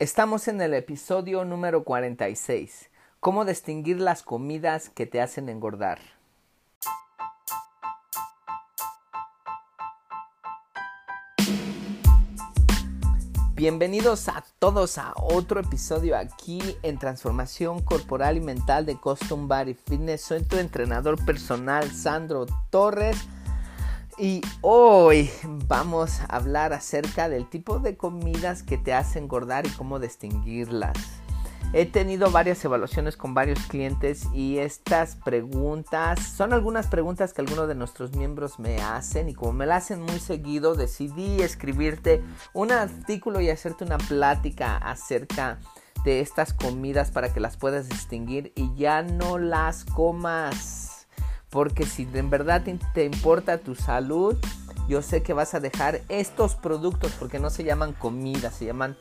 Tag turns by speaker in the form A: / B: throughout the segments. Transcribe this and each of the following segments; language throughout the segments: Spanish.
A: Estamos en el episodio número 46. ¿Cómo distinguir las comidas que te hacen engordar? Bienvenidos a todos a otro episodio aquí en Transformación Corporal y Mental de Custom Body Fitness. Soy tu entrenador personal, Sandro Torres. Y hoy vamos a hablar acerca del tipo de comidas que te hacen engordar y cómo distinguirlas. He tenido varias evaluaciones con varios clientes y estas preguntas son algunas preguntas que algunos de nuestros miembros me hacen y como me la hacen muy seguido decidí escribirte un artículo y hacerte una plática acerca de estas comidas para que las puedas distinguir y ya no las comas. Porque si en verdad te importa tu salud, yo sé que vas a dejar estos productos porque no se llaman comidas, se llaman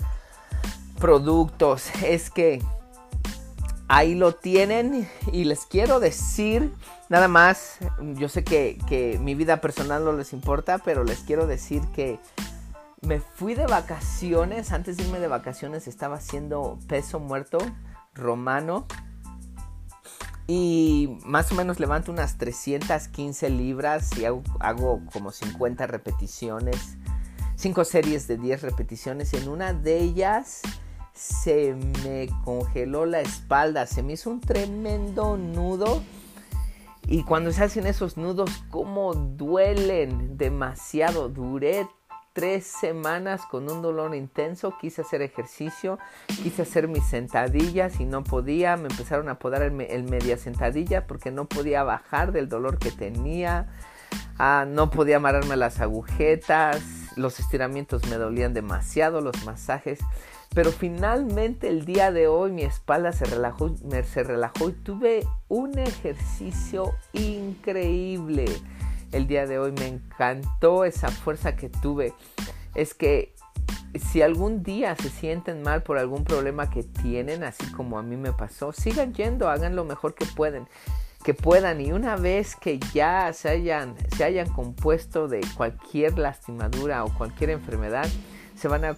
A: productos. Es que ahí lo tienen y les quiero decir nada más, yo sé que, que, mi vida personal no les importa, pero les quiero decir que me fui de vacaciones, antes de irme de vacaciones estaba haciendo peso muerto romano y más o menos levanto unas 315 libras y hago, como 50 repeticiones, 5 series de 10 repeticiones, en una de ellas se me congeló la espalda, se me hizo un tremendo nudo. Y cuando se hacen esos nudos, como duelen demasiado. Duré tres semanas con un dolor intenso. Quise hacer ejercicio, quise hacer mis sentadillas y no podía. Me empezaron a podar el, media sentadilla porque no podía bajar del dolor que tenía. Ah, no podía amarrarme las agujetas. Los estiramientos me dolían demasiado, los masajes. Pero finalmente el día de hoy mi espalda se relajó, se relajó y tuve un ejercicio increíble. El día de hoy me encantó esa fuerza que tuve. Es que si algún día se sienten mal por algún problema que tienen, así como a mí me pasó, sigan yendo, hagan lo mejor que pueden que puedan y una vez que ya se hayan, se hayan compuesto de cualquier lastimadura o cualquier enfermedad, se van, a,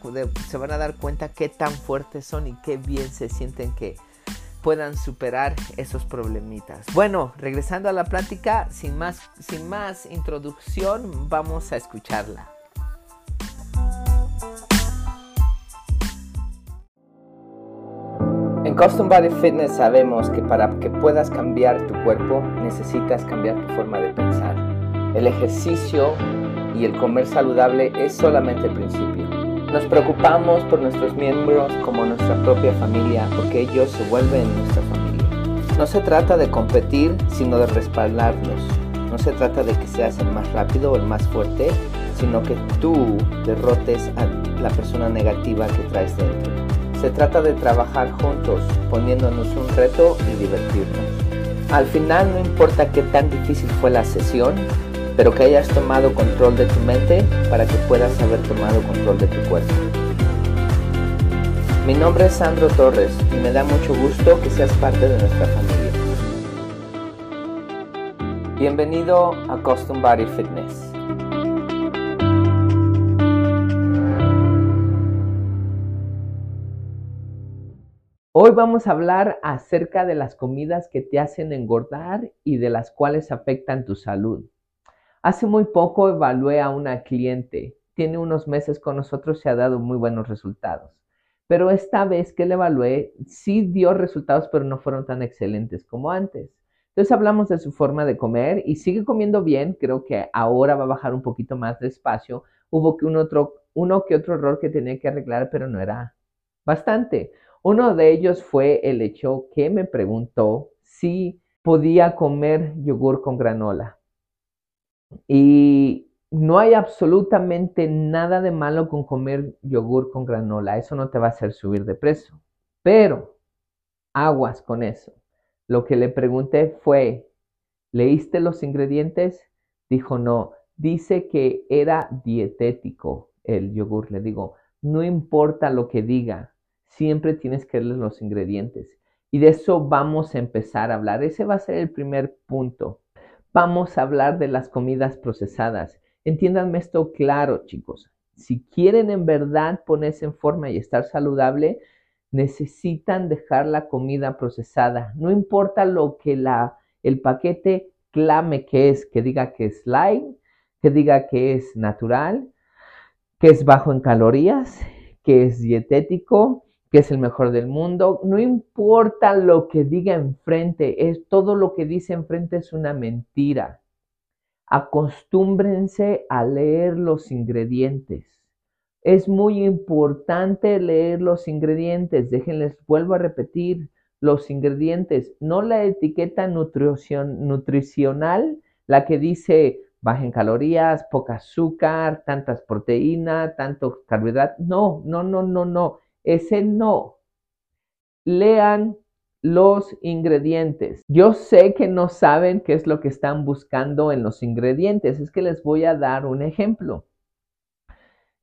A: se van a dar cuenta qué tan fuertes son y qué bien se sienten que puedan superar esos problemitas. Bueno, regresando a la plática, sin más, sin más introducción, vamos a escucharla. En Custom Body Fitness sabemos que para que puedas cambiar tu cuerpo necesitas cambiar tu forma de pensar. El ejercicio y el comer saludable es solamente el principio. Nos preocupamos por nuestros miembros como nuestra propia familia, porque ellos se vuelven nuestra familia. No se trata de competir, sino de respaldarlos. No se trata de que seas el más rápido o el más fuerte, sino que tú derrotes a la persona negativa que traes dentro. Se trata de trabajar juntos, poniéndonos un reto y divertirnos. Al final no importa qué tan difícil fue la sesión, pero que hayas tomado control de tu mente para que puedas haber tomado control de tu cuerpo. Mi nombre es Sandro Torres y me da mucho gusto que seas parte de nuestra familia. Bienvenido a Custom Body Fitness. Hoy vamos a hablar acerca de las comidas que te hacen engordar y de las cuales afectan tu salud. Hace muy poco evalué a una cliente. Tiene unos meses con nosotros y ha dado muy buenos resultados. Pero esta vez que la evalué, sí dio resultados, pero no fueron tan excelentes como antes. Entonces hablamos de su forma de comer y sigue comiendo bien. Creo que ahora va a bajar un poquito más despacio. Hubo que un otro, uno que otro error que tenía que arreglar, pero no era bastante. Uno de ellos fue el hecho que me preguntó si podía comer yogur con granola. Y no hay absolutamente nada de malo con comer yogur con granola. Eso no te va a hacer subir de peso. Pero, aguas con eso. Lo que le pregunté fue, ¿leíste los ingredientes? Dijo, no. Dice que era dietético el yogur. Le digo, no importa lo que diga, siempre tienes que leer los ingredientes. Y de eso vamos a empezar a hablar. Ese va a ser el primer punto. Vamos a hablar de las comidas procesadas. Entiéndanme esto claro, chicos. si quieren en verdad ponerse en forma y estar saludable, necesitan dejar la comida procesada. No importa lo que la, el paquete clame que es, que diga que es light, que diga que es natural, que es bajo en calorías, que es dietético, que es el mejor del mundo. No importa lo que diga enfrente, es todo lo que dice enfrente es una mentira. Acostúmbrense a leer los ingredientes. Es muy importante leer los ingredientes. Déjenles, vuelvo a repetir, los ingredientes, no la etiqueta nutricional, la que dice baja en calorías, poca azúcar, tantas proteínas, tantos carbohidratos. No, no, no, no, no. Ese no. Lean los ingredientes. Yo sé que no saben qué es lo que están buscando en los ingredientes. Es que les voy a dar un ejemplo.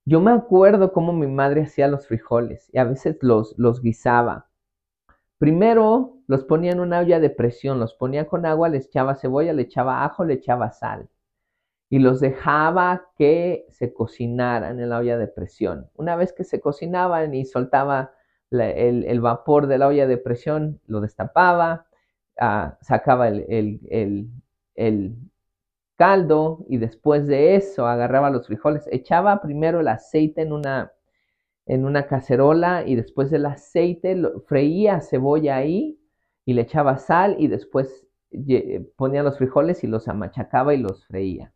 A: Yo me acuerdo cómo mi madre hacía los frijoles y a veces los, los guisaba. Primero los ponía en una olla de presión, los ponía con agua, le echaba cebolla, le echaba ajo, le echaba sal y los dejaba que se cocinaran en la olla de presión. Una vez que se cocinaban y soltaba el, vapor de la olla de presión, lo destapaba, ah, sacaba el, caldo y después de eso agarraba los frijoles, echaba primero el aceite en una, en una cacerola y después del aceite freía cebolla ahí y le echaba sal y después ponía los frijoles y los amachacaba y los freía.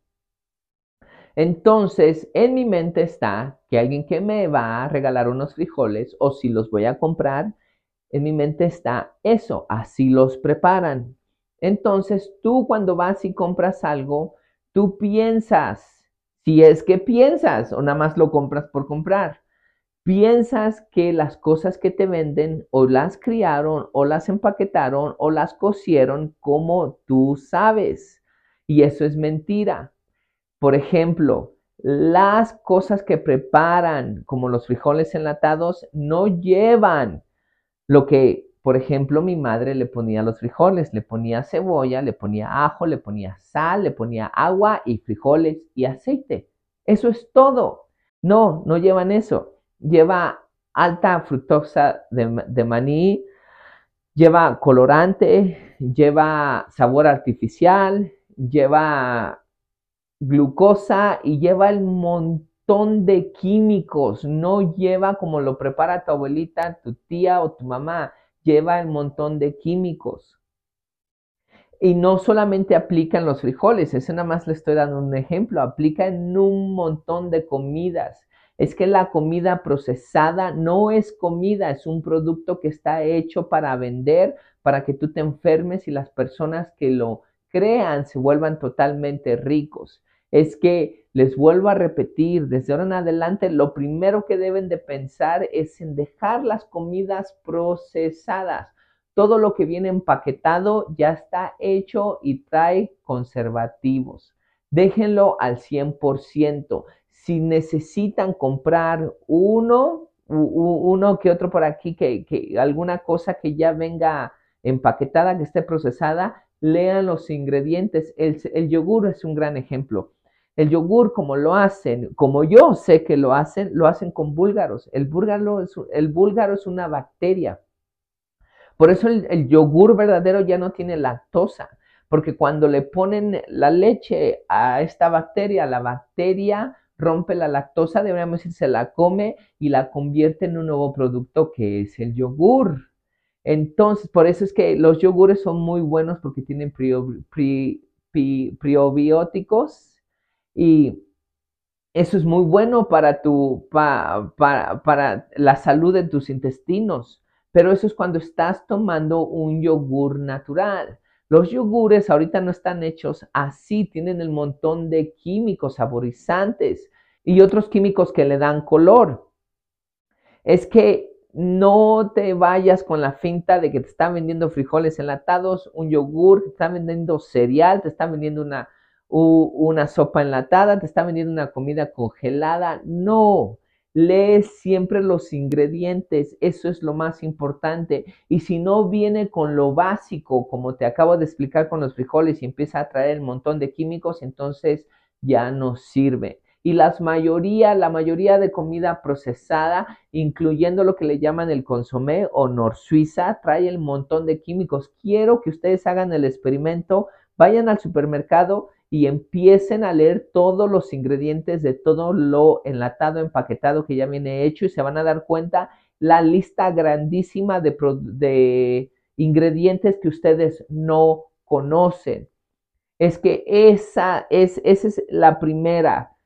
A: Entonces, en mi mente está que alguien que me va a regalar unos frijoles o si los voy a comprar, en mi mente está eso, así los preparan. Entonces, tú cuando vas y compras algo, tú piensas, si es que piensas o nada más lo compras por comprar, piensas que las cosas que te venden o las criaron o las empaquetaron o las cosieron como tú sabes. Y eso es mentira. Por ejemplo, las cosas que preparan, como los frijoles enlatados, no llevan lo que, por ejemplo, mi madre le ponía a los frijoles. Le ponía cebolla, le ponía ajo, le ponía sal, le ponía agua y frijoles y aceite. Eso es todo. No, no llevan eso. Lleva alta fructosa de, de maní, lleva colorante, lleva sabor artificial, lleva glucosa y lleva el montón de químicos, no lleva como lo prepara tu abuelita, tu tía o tu mamá, lleva el montón de químicos. Y no solamente aplica en los frijoles, eso nada más le estoy dando un ejemplo, aplica en un montón de comidas. Es que la comida procesada no es comida, es un producto que está hecho para vender, para que tú te enfermes y las personas que lo crean se vuelvan totalmente ricos es que les vuelvo a repetir, desde ahora en adelante, lo primero que deben de pensar es en dejar las comidas procesadas. Todo lo que viene empaquetado ya está hecho y trae conservativos. Déjenlo al 100%. Si necesitan comprar uno, uno que otro por aquí, que, alguna cosa que ya venga empaquetada, que esté procesada, lean los ingredientes. El, el yogur es un gran ejemplo. El yogur, como lo hacen, como yo sé que lo hacen, lo hacen con búlgaros. El búlgaro es, el búlgaro es una bacteria. Por eso el, yogur verdadero ya no tiene lactosa, porque cuando le ponen la leche a esta bacteria, la bacteria rompe la lactosa, deberíamos decir, se la come y la convierte en un nuevo producto que es el yogur. Entonces, por eso es que los yogures son muy buenos porque tienen prebióticos y eso es muy bueno para, tu, para la salud de tus intestinos, pero eso es cuando estás tomando un yogur natural. Los yogures ahorita no están hechos así, tienen el montón de químicos saborizantes y otros químicos que le dan color. Es que no te vayas con la finta de que te están vendiendo frijoles enlatados, un yogur, te están vendiendo cereal, te están vendiendo una, una sopa enlatada, te está vendiendo una comida congelada. No, lee siempre los ingredientes, eso es lo más importante. Y si no viene con lo básico, como te acabo de explicar con los frijoles y empieza a traer el montón de químicos, entonces ya no sirve. y las mayoría, la mayoría de comida procesada, incluyendo lo que le llaman el consomé o nor suiza, trae el montón de químicos. Quiero que ustedes hagan el experimento, vayan al supermercado y empiecen a leer todos los ingredientes de todo lo enlatado, empaquetado que ya viene hecho y se van a dar cuenta la lista grandísima de, ingredientes que ustedes no conocen. Es que esa es, esa es la primera.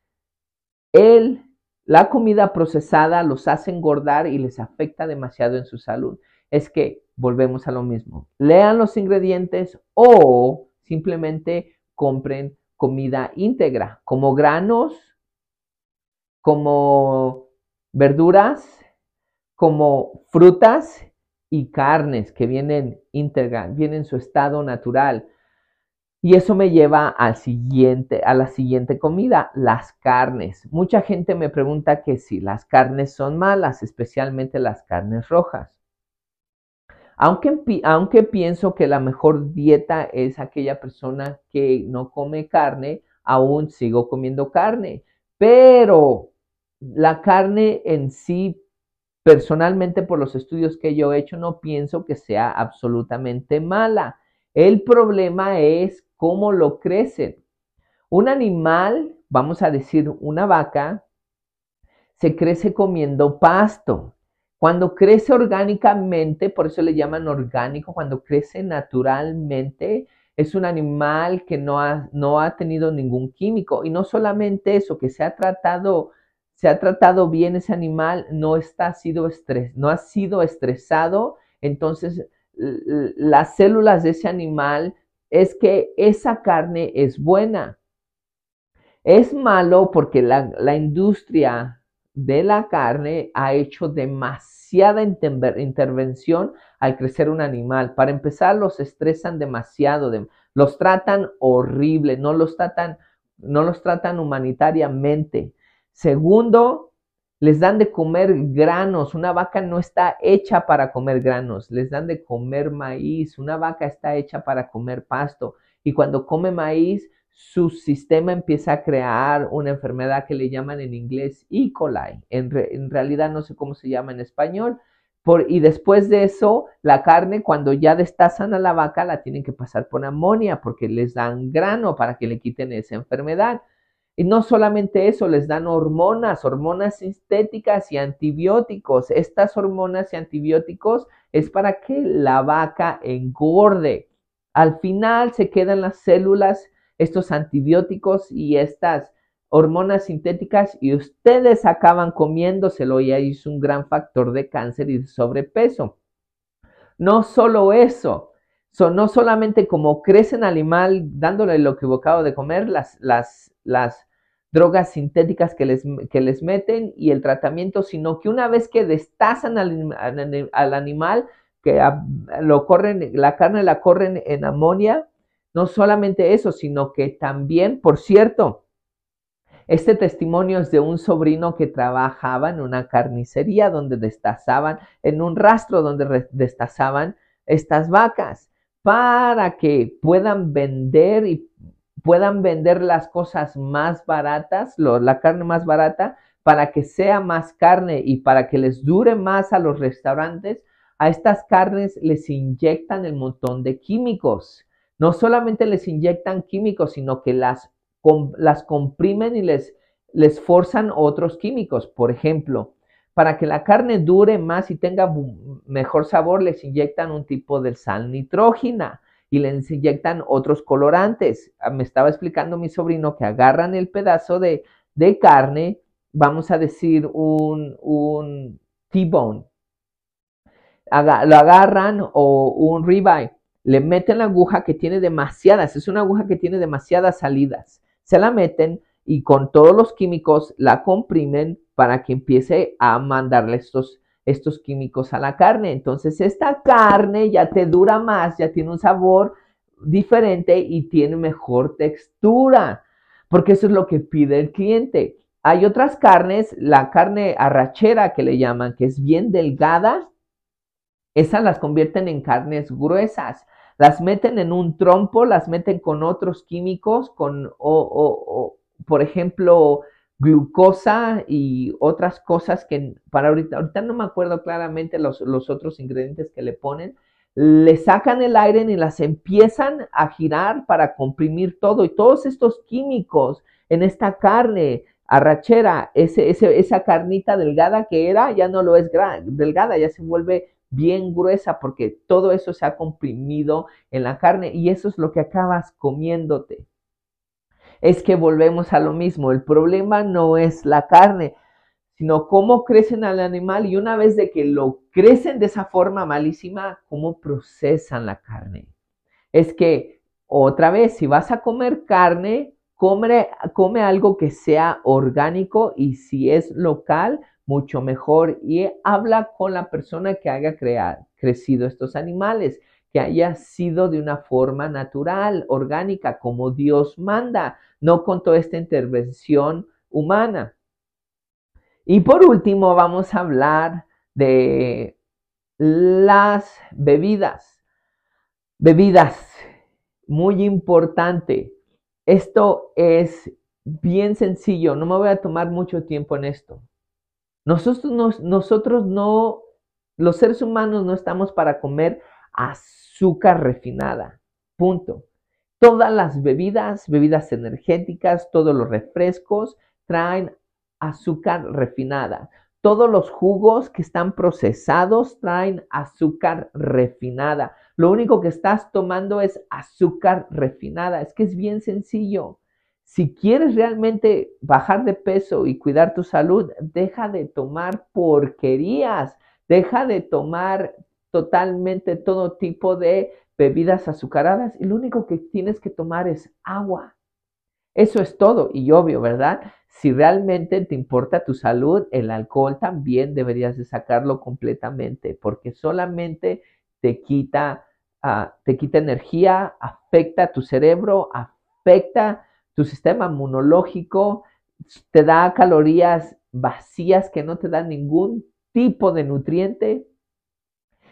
A: El, la comida procesada los hace engordar y les afecta demasiado en su salud. Es que volvemos a lo mismo. Lean los ingredientes o simplemente compren comida íntegra, como granos, como verduras, como frutas y carnes que vienen íntegras, vienen en su estado natural. Y eso me lleva siguiente, a la siguiente comida, las carnes. Mucha gente me pregunta que si las carnes son malas, especialmente las carnes rojas. Aunque, aunque pienso que la mejor dieta es aquella persona que no come carne, aún sigo comiendo carne. Pero la carne en sí, personalmente por los estudios que yo he hecho, no pienso que sea absolutamente mala. El problema es cómo lo crecen. Un animal, vamos a decir una vaca, se crece comiendo pasto. Cuando crece orgánicamente, por eso le llaman orgánico, cuando crece naturalmente, es un animal que no ha, no ha tenido ningún químico. Y no solamente eso, que se ha tratado, se ha tratado bien ese animal, no, está, sido estres, no ha sido estresado. Entonces, las células de ese animal es que esa carne es buena. Es malo porque la, la industria de la carne ha hecho demasiada intervención al crecer un animal. Para empezar, los estresan demasiado, los tratan horrible, no los tratan, no los tratan humanitariamente. Segundo, les dan de comer granos. Una vaca no está hecha para comer granos, les dan de comer maíz. Una vaca está hecha para comer pasto. Y cuando come maíz, su sistema empieza a crear una enfermedad que le llaman en inglés E. coli. En, realidad no sé cómo se llama en español. Por, y después de eso, la carne, cuando ya destazan a la vaca, la tienen que pasar por amonia porque les dan grano para que le quiten esa enfermedad. Y no solamente eso, les dan hormonas, hormonas sintéticas y antibióticos. Estas hormonas y antibióticos es para que la vaca engorde. Al final se quedan las células estos antibióticos y estas hormonas sintéticas y ustedes acaban comiéndoselo y ahí es un gran factor de cáncer y de sobrepeso. No solo eso, son no solamente como crecen animal dándole lo equivocado de comer, las, las, las drogas sintéticas que les, que les, meten y el tratamiento, sino que una vez que destazan al, al animal, que lo corren, la carne la corren en amonia, no solamente eso, sino que también, por cierto, este testimonio es de un sobrino que trabajaba en una carnicería donde destazaban, en un rastro donde destazaban estas vacas para que puedan vender y puedan vender las cosas más baratas, la carne más barata, para que sea más carne y para que les dure más a los restaurantes, a estas carnes les inyectan el montón de químicos no solamente les inyectan químicos, sino que las, las comprimen y les, les forzan otros químicos. Por ejemplo, para que la carne dure más y tenga mejor sabor, les inyectan un tipo de sal nitrógena y les inyectan otros colorantes. Ah, me estaba explicando mi sobrino que agarran el pedazo de, de carne, vamos a decir un, un T-bone, lo agarran o un ribeye le meten la aguja que tiene demasiadas, es una aguja que tiene demasiadas salidas. Se la meten y con todos los químicos la comprimen para que empiece a mandarle estos, estos químicos a la carne. Entonces esta carne ya te dura más, ya tiene un sabor diferente y tiene mejor textura, porque eso es lo que pide el cliente. Hay otras carnes, la carne arrachera que le llaman, que es bien delgada, esas las convierten en carnes gruesas las meten en un trompo, las meten con otros químicos, con, o, por ejemplo, glucosa y otras cosas que para ahorita, ahorita no me acuerdo claramente los, los otros ingredientes que le ponen, le sacan el aire y las empiezan a girar para comprimir todo y todos estos químicos en esta carne arrachera, ese, esa carnita delgada que era, ya no lo es delgada, ya se vuelve bien gruesa porque todo eso se ha comprimido en la carne y eso es lo que acabas comiéndote. Es que volvemos a lo mismo, el problema no es la carne, sino cómo crecen al animal y una vez de que lo crecen de esa forma malísima, cómo procesan la carne. Es que otra vez, si vas a comer carne, come, come algo que sea orgánico y si es local, mucho mejor. Y habla con la persona que haya creado, crecido estos animales, que haya sido de una forma natural, orgánica, como Dios manda, no con toda esta intervención humana. Y por último, vamos a hablar de las bebidas. Bebidas, muy importante. Esto es bien sencillo, no me voy a tomar mucho tiempo en esto. Nosotros, no, los seres humanos no estamos para comer azúcar refinada. Punto. Todas las bebidas, bebidas energéticas, todos los refrescos traen azúcar refinada. Todos los jugos que están procesados traen azúcar refinada. Lo único que estás tomando es azúcar refinada. Es que es bien sencillo. Si quieres realmente bajar de peso y cuidar tu salud, deja de tomar porquerías. Deja de tomar totalmente todo tipo de bebidas azucaradas y lo único que tienes que tomar es agua. Eso es todo y obvio, ¿verdad? Si realmente te importa tu salud, el alcohol también deberías de sacarlo completamente porque solamente te quita, ah, te quita energía, afecta tu cerebro, afecta tu sistema inmunológico, te da calorías vacías que no te dan ningún tipo de nutriente.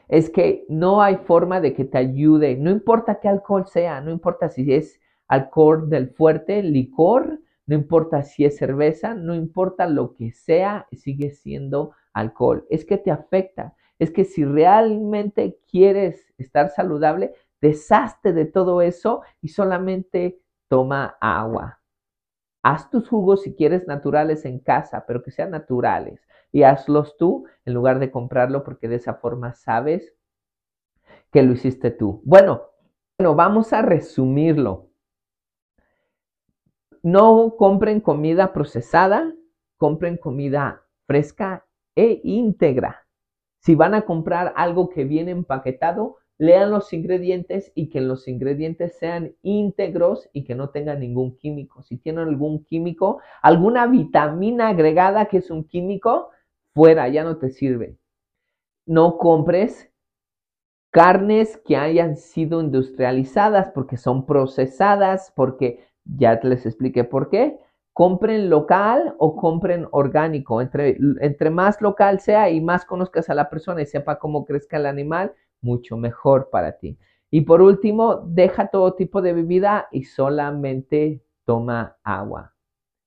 A: Es que no hay forma de que te ayude, no importa qué alcohol sea, no importa si es alcohol del fuerte, licor, no importa si es cerveza, no importa lo que sea, sigue siendo alcohol. Es que te afecta. Es que si realmente quieres estar saludable, deshazte de todo eso y solamente toma agua. Haz tus jugos si quieres naturales en casa, pero que sean naturales. Y hazlos tú en lugar de comprarlo porque de esa forma sabes que lo hiciste tú. Bueno, bueno, vamos a resumirlo. No compren comida procesada, compren comida fresca e íntegra. Si van a comprar algo que viene empaquetado, lean los ingredientes y que los ingredientes sean íntegros y que no tengan ningún químico. Si tienen algún químico, alguna vitamina agregada que es un químico, fuera, ya no te sirve. No compres carnes que hayan sido industrializadas porque son procesadas, porque ya les expliqué por qué. Compren local o compren orgánico. Entre, entre más local sea y más conozcas a la persona y sepa cómo crezca el animal, mucho mejor para ti. Y por último, deja todo tipo de bebida y solamente toma agua.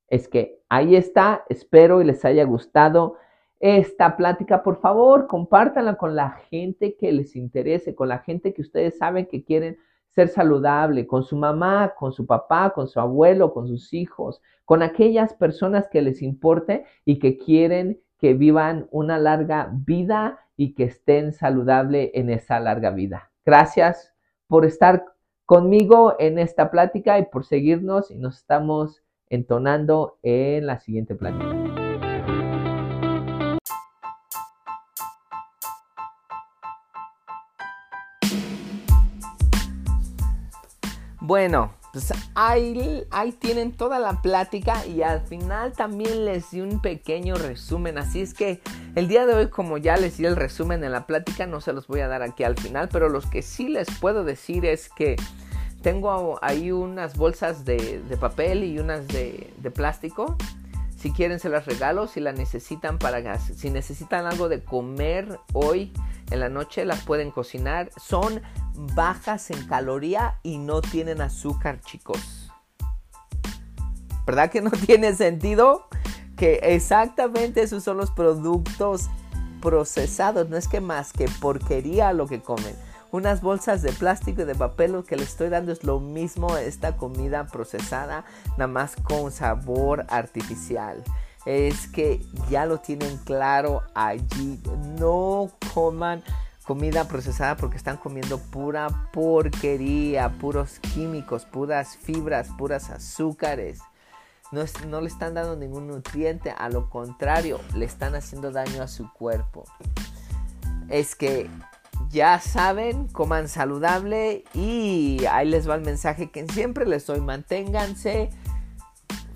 A: Es que ahí está, espero y les haya gustado esta plática. Por favor, compártanla con la gente que les interese, con la gente que ustedes saben que quieren ser saludable, con su mamá, con su papá, con su abuelo, con sus hijos, con aquellas personas que les importe y que quieren que vivan una larga vida y que estén saludables en esa larga vida. Gracias por estar conmigo en esta plática y por seguirnos y nos estamos entonando en la siguiente plática. Bueno, ahí, tienen toda la plática y al final también les di un pequeño resumen. Así es que el día de hoy, como ya les di el resumen en la plática, no se los voy a dar aquí al final, pero los que sí les puedo decir es que tengo ahí unas bolsas de, papel y unas de, plástico. Si quieren se las regalo, si la necesitan para si necesitan algo de comer hoy en la noche las pueden cocinar. Son bajas en caloría y no tienen azúcar, chicos. ¿Verdad que no tiene sentido? que exactamente esos son los productos procesados, no es que más que porquería lo que comen. Unas bolsas de plástico y de papel lo que le estoy dando es lo mismo esta comida procesada, nada más con sabor artificial. Es que ya lo tienen claro allí. No coman comida procesada porque están comiendo pura porquería, puros químicos, puras fibras, puras azúcares. No, no, le están dando ningún nutriente, a lo contrario, le están haciendo daño a su cuerpo. Es que ya saben, coman saludable y ahí les va el mensaje que siempre les doy, manténganse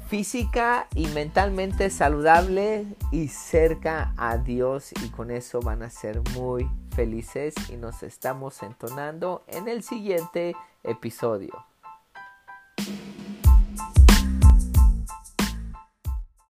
A: física y mentalmente saludable y cerca a Dios y con eso van a ser muy felices y nos estamos entonando en el siguiente episodio.